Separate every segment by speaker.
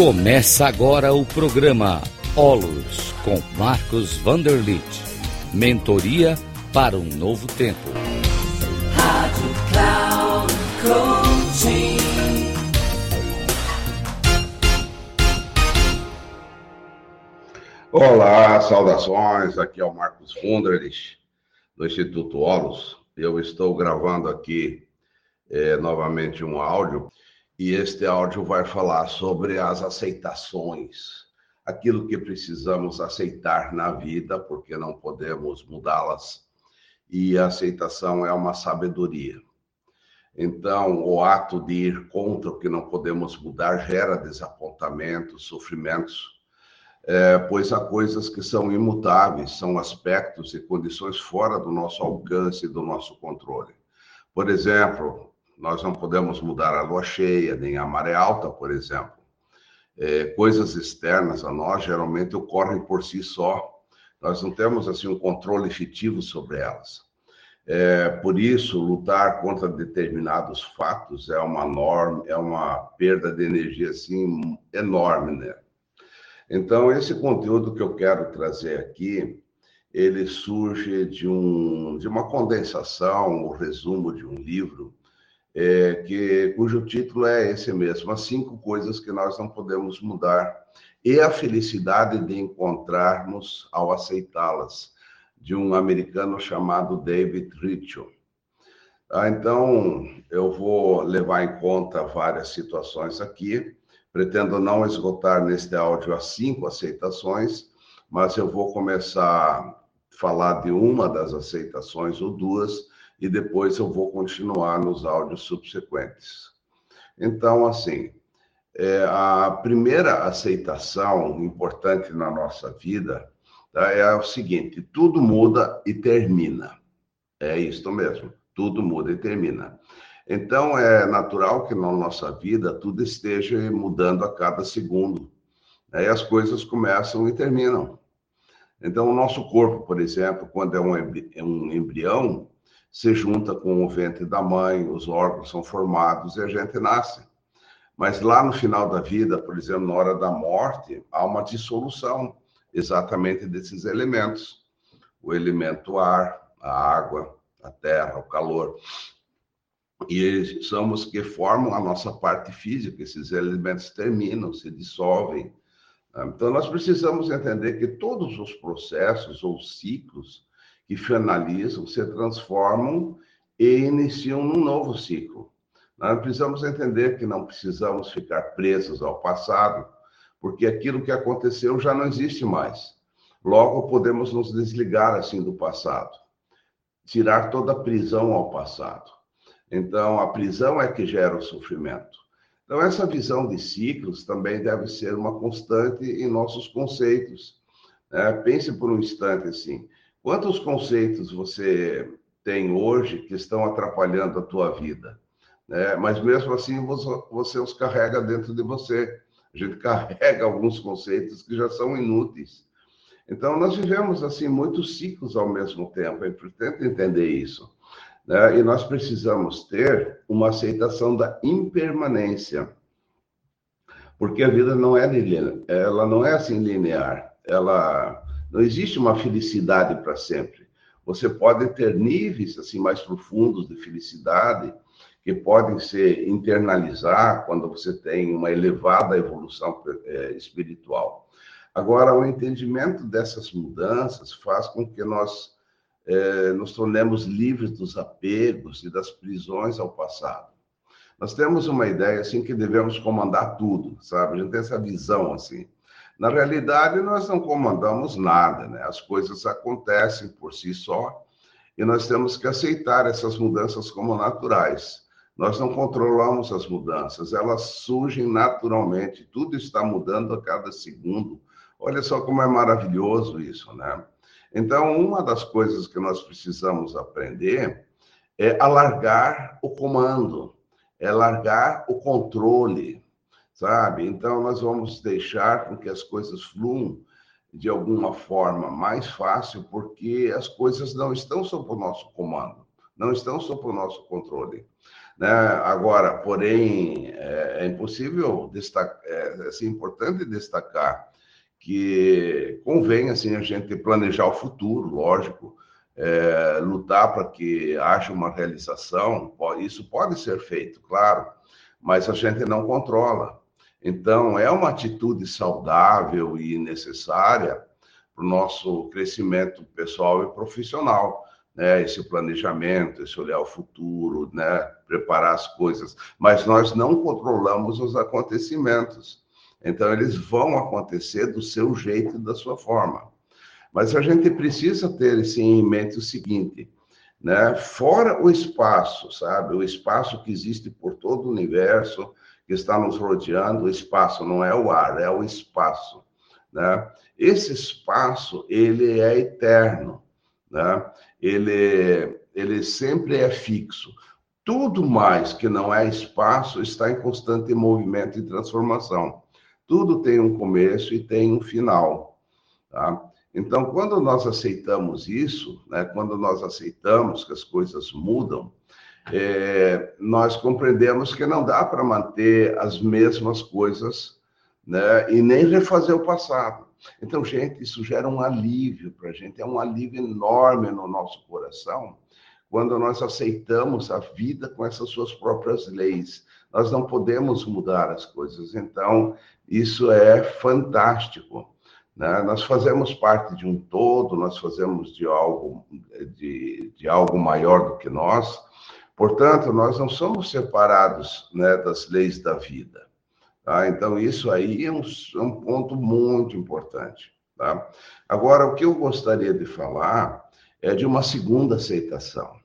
Speaker 1: Começa agora o programa Olos com Marcos Vanderlit. Mentoria para um novo tempo. Rádio Cloud Coaching.
Speaker 2: Olá, saudações. Aqui é o Marcos Vanderlit do Instituto Olos. Eu estou gravando aqui é, novamente um áudio e este áudio vai falar sobre as aceitações, aquilo que precisamos aceitar na vida, porque não podemos mudá-las, e a aceitação é uma sabedoria. Então, o ato de ir contra o que não podemos mudar gera desapontamentos, sofrimentos, é, pois há coisas que são imutáveis, são aspectos e condições fora do nosso alcance e do nosso controle. Por exemplo, nós não podemos mudar a lua cheia, nem a maré alta, por exemplo. É, coisas externas a nós geralmente ocorrem por si só. Nós não temos assim um controle efetivo sobre elas. É, por isso, lutar contra determinados fatos é uma norma, é uma perda de energia assim enorme, né? Então, esse conteúdo que eu quero trazer aqui, ele surge de um de uma condensação, o um resumo de um livro é, que, cujo título é esse mesmo: As Cinco Coisas que Nós Não Podemos Mudar e a Felicidade de Encontrarmos ao Aceitá-las, de um americano chamado David Ritchell. Ah, então, eu vou levar em conta várias situações aqui. Pretendo não esgotar neste áudio as cinco aceitações, mas eu vou começar a falar de uma das aceitações ou duas e depois eu vou continuar nos áudios subsequentes. Então, assim, é, a primeira aceitação importante na nossa vida tá, é o seguinte: tudo muda e termina. É isso mesmo, tudo muda e termina. Então, é natural que na nossa vida tudo esteja mudando a cada segundo. Aí as coisas começam e terminam. Então, o nosso corpo, por exemplo, quando é um embrião, se junta com o ventre da mãe, os órgãos são formados e a gente nasce. Mas lá no final da vida, por exemplo, na hora da morte, há uma dissolução exatamente desses elementos. O elemento ar, a água, a terra, o calor. E são os que formam a nossa parte física, esses elementos terminam, se dissolvem. Então, nós precisamos entender que todos os processos ou ciclos que finalizam, se transformam e iniciam um novo ciclo. Nós precisamos entender que não precisamos ficar presos ao passado, porque aquilo que aconteceu já não existe mais. Logo, podemos nos desligar assim do passado, tirar toda a prisão ao passado. Então, a prisão é que gera o sofrimento. Então, essa visão de ciclos também deve ser uma constante em nossos conceitos. É, pense por um instante assim: Quantos conceitos você tem hoje que estão atrapalhando a tua vida? Né? Mas mesmo assim você os carrega dentro de você. A gente carrega alguns conceitos que já são inúteis. Então nós vivemos assim muitos ciclos ao mesmo tempo. É importante entender isso. Né? E nós precisamos ter uma aceitação da impermanência, porque a vida não é linear, ela não é assim linear. Ela não existe uma felicidade para sempre. Você pode ter níveis assim mais profundos de felicidade que podem se internalizar quando você tem uma elevada evolução é, espiritual. Agora, o entendimento dessas mudanças faz com que nós é, nos tornemos livres dos apegos e das prisões ao passado. Nós temos uma ideia assim que devemos comandar tudo, sabe? A gente tem essa visão assim. Na realidade, nós não comandamos nada, né? As coisas acontecem por si só e nós temos que aceitar essas mudanças como naturais. Nós não controlamos as mudanças, elas surgem naturalmente, tudo está mudando a cada segundo. Olha só como é maravilhoso isso, né? Então, uma das coisas que nós precisamos aprender é alargar o comando, é largar o controle, sabe? Então, nós vamos deixar com que as coisas fluam de alguma forma mais fácil, porque as coisas não estão sob o nosso comando, não estão sob o nosso controle. Né? Agora, porém, é, é impossível destacar, é assim, importante destacar que convém assim a gente planejar o futuro, lógico, é, lutar para que haja uma realização. Isso pode ser feito, claro, mas a gente não controla. Então, é uma atitude saudável e necessária para o nosso crescimento pessoal e profissional né, esse planejamento, esse olhar ao futuro, né, preparar as coisas, mas nós não controlamos os acontecimentos. Então, eles vão acontecer do seu jeito e da sua forma. Mas a gente precisa ter assim, em mente o seguinte, né? Fora o espaço, sabe? O espaço que existe por todo o universo, que está nos rodeando, o espaço não é o ar, é o espaço, né? Esse espaço, ele é eterno né? ele, ele sempre é fixo. Tudo mais que não é espaço está em constante movimento e transformação. Tudo tem um começo e tem um final. Tá? Então, quando nós aceitamos isso, né, quando nós aceitamos que as coisas mudam, é, nós compreendemos que não dá para manter as mesmas coisas né, e nem refazer o passado. Então, gente, isso gera um alívio para a gente, é um alívio enorme no nosso coração, quando nós aceitamos a vida com essas suas próprias leis. Nós não podemos mudar as coisas, então, isso é fantástico. Né? Nós fazemos parte de um todo, nós fazemos de algo, de, de algo maior do que nós, portanto, nós não somos separados né, das leis da vida. Tá? Então, isso aí é um, é um ponto muito importante. Tá? Agora, o que eu gostaria de falar é de uma segunda aceitação.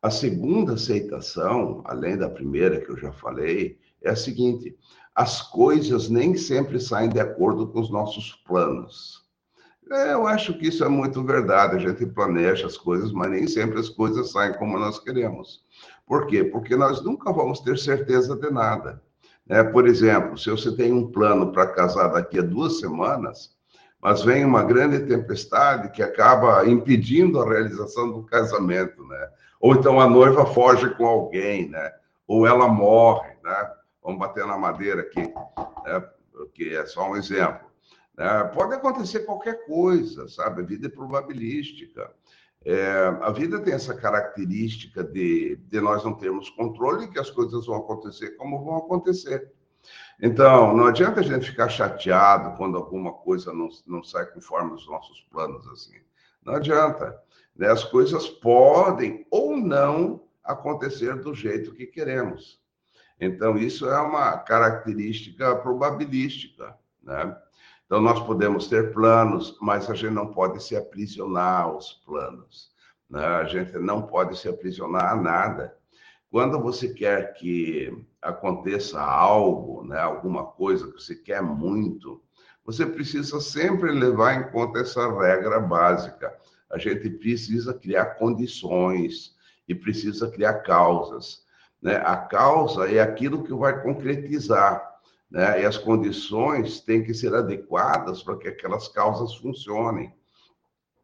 Speaker 2: A segunda aceitação, além da primeira que eu já falei, é a seguinte: as coisas nem sempre saem de acordo com os nossos planos. É, eu acho que isso é muito verdade. A gente planeja as coisas, mas nem sempre as coisas saem como nós queremos. Por quê? Porque nós nunca vamos ter certeza de nada. É, por exemplo, se você tem um plano para casar daqui a duas semanas, mas vem uma grande tempestade que acaba impedindo a realização do casamento, né? Ou então a noiva foge com alguém, né? Ou ela morre, né? Vamos bater na madeira aqui, né? é só um exemplo. Né? Pode acontecer qualquer coisa, sabe? A vida é probabilística. É, a vida tem essa característica de, de nós não termos controle que as coisas vão acontecer como vão acontecer. Então, não adianta a gente ficar chateado quando alguma coisa não, não sai conforme os nossos planos, assim. Não adianta. Né? As coisas podem ou não acontecer do jeito que queremos. Então, isso é uma característica probabilística, né? Então, nós podemos ter planos, mas a gente não pode se aprisionar aos planos. Né? A gente não pode se aprisionar a nada. Quando você quer que aconteça algo, né, alguma coisa que você quer muito, você precisa sempre levar em conta essa regra básica. A gente precisa criar condições e precisa criar causas. Né? A causa é aquilo que vai concretizar né? E as condições têm que ser adequadas para que aquelas causas funcionem.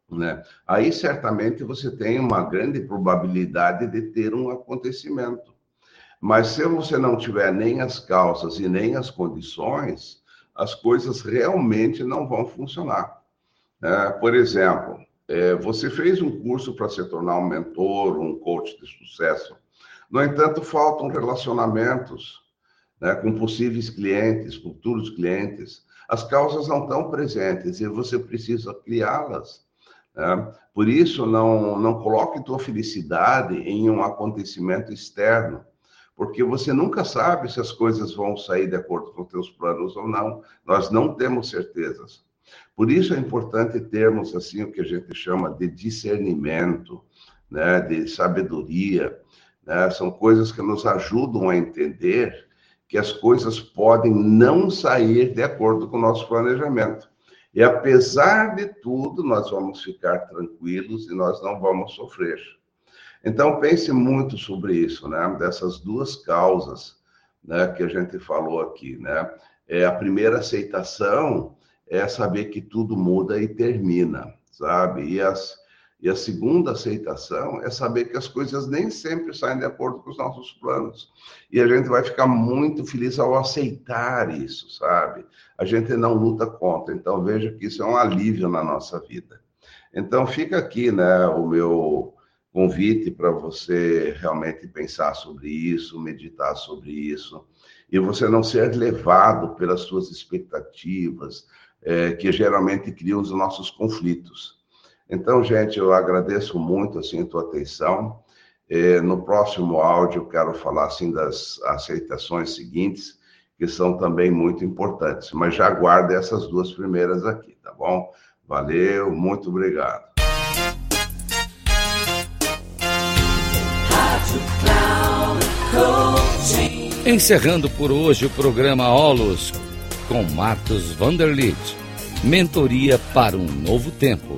Speaker 2: Né? Aí certamente você tem uma grande probabilidade de ter um acontecimento. Mas se você não tiver nem as causas e nem as condições, as coisas realmente não vão funcionar. É, por exemplo, é, você fez um curso para se tornar um mentor, um coach de sucesso. No entanto, faltam relacionamentos, né, com possíveis clientes, futuros clientes, as causas não estão presentes e você precisa criá-las. Né? Por isso, não, não coloque tua felicidade em um acontecimento externo, porque você nunca sabe se as coisas vão sair de acordo com teus planos ou não. Nós não temos certezas. Por isso é importante termos assim o que a gente chama de discernimento, né, de sabedoria. Né? São coisas que nos ajudam a entender que as coisas podem não sair de acordo com o nosso planejamento. E apesar de tudo, nós vamos ficar tranquilos e nós não vamos sofrer. Então pense muito sobre isso, né? Dessas duas causas, né, que a gente falou aqui, né? É a primeira aceitação é saber que tudo muda e termina, sabe? E as E a segunda aceitação é saber que as coisas nem sempre saem de acordo com os nossos planos. E a gente vai ficar muito feliz ao aceitar isso, sabe? A gente não luta contra. Então veja que isso é um alívio na nossa vida. Então fica aqui, né, o meu convite para você realmente pensar sobre isso, meditar sobre isso, e você não ser levado pelas suas expectativas, é, que geralmente criam os nossos conflitos. Então, gente, eu agradeço muito assim a tua atenção. É, no próximo áudio, quero falar assim das aceitações seguintes, que são também muito importantes, mas já aguarde essas duas primeiras aqui, tá bom? Valeu, muito obrigado.
Speaker 1: Encerrando por hoje o programa Olos com Marcos Vanderlit. Mentoria para um novo tempo.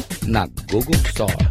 Speaker 1: na Google Store.